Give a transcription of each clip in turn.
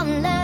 on love.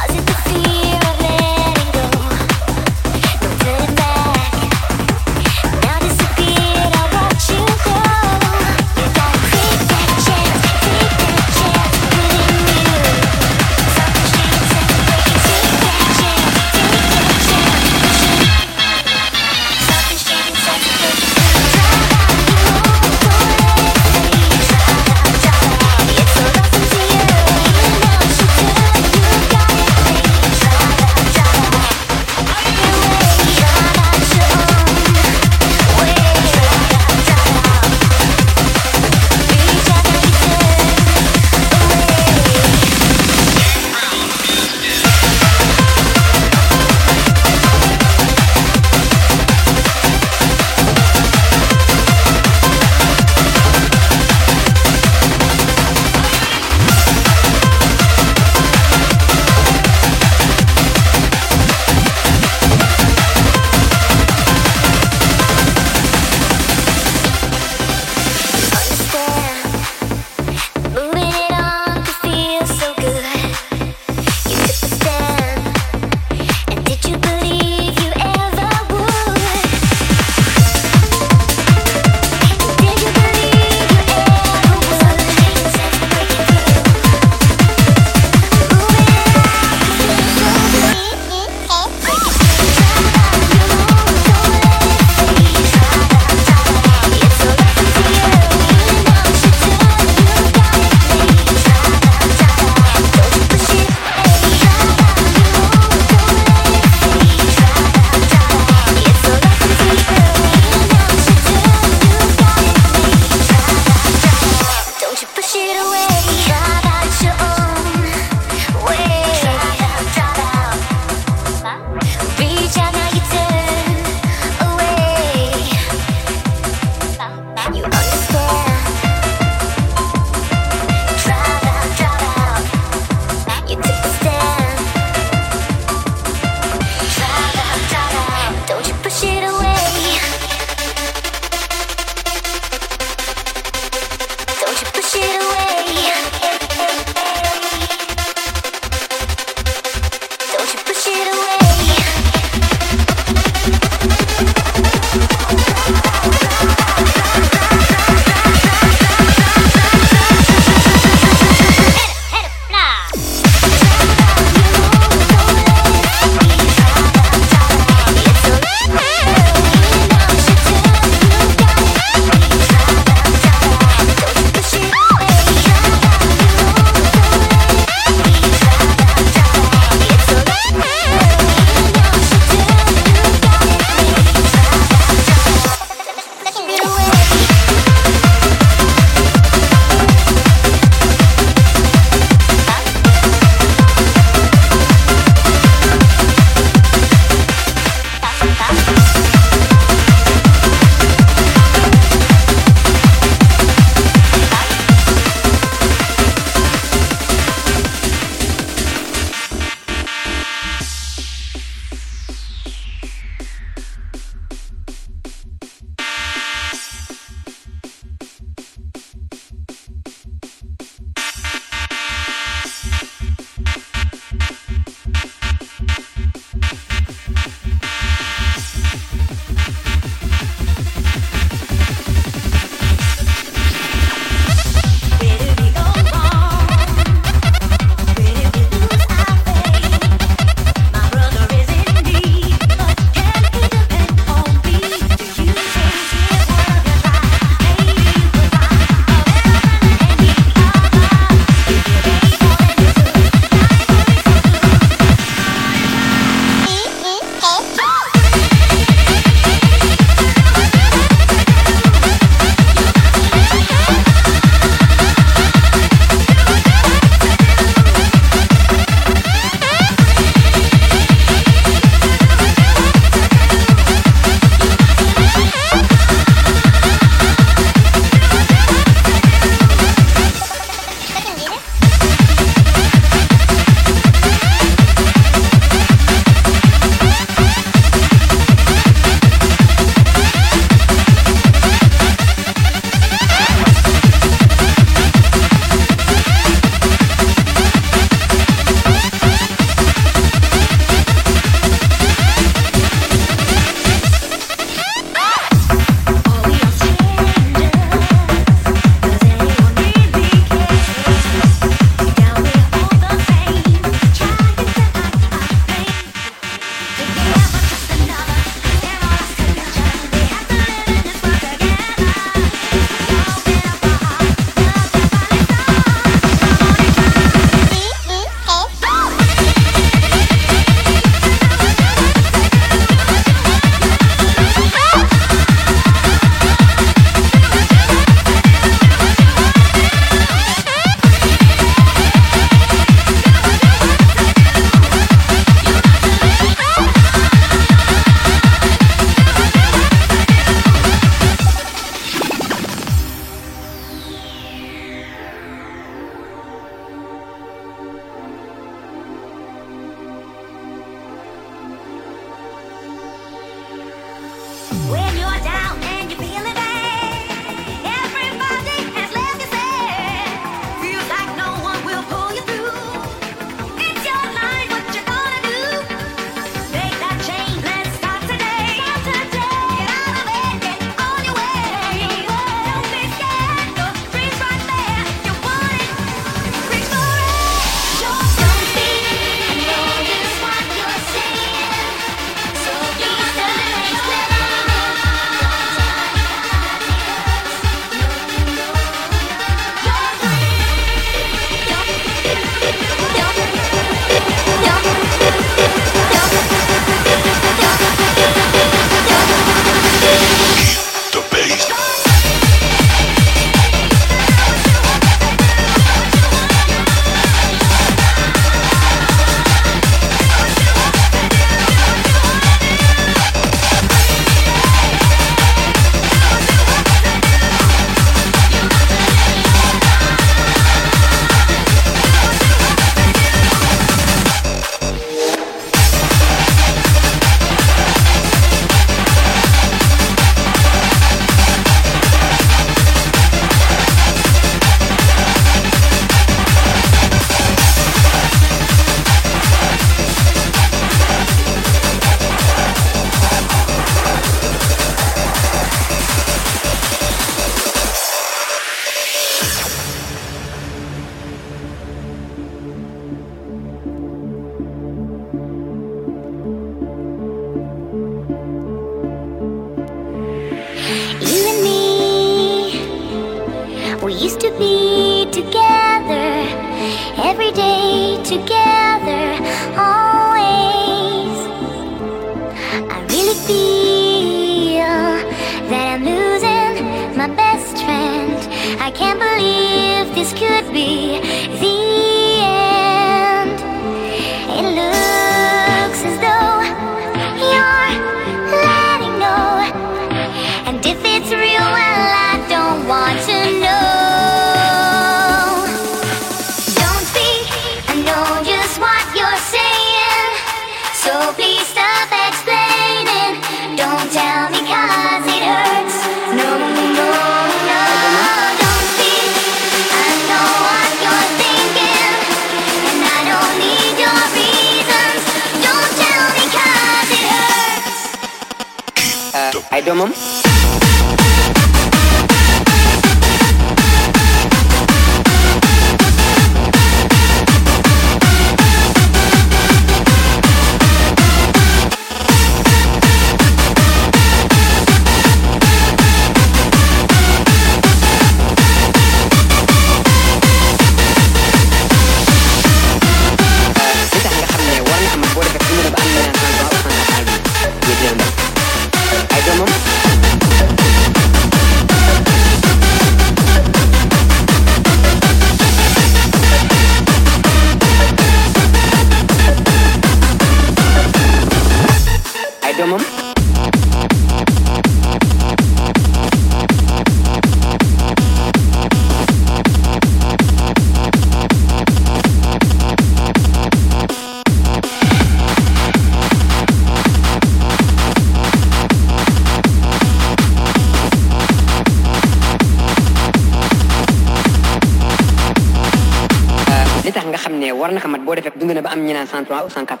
Cloud, San Cap.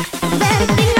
Baby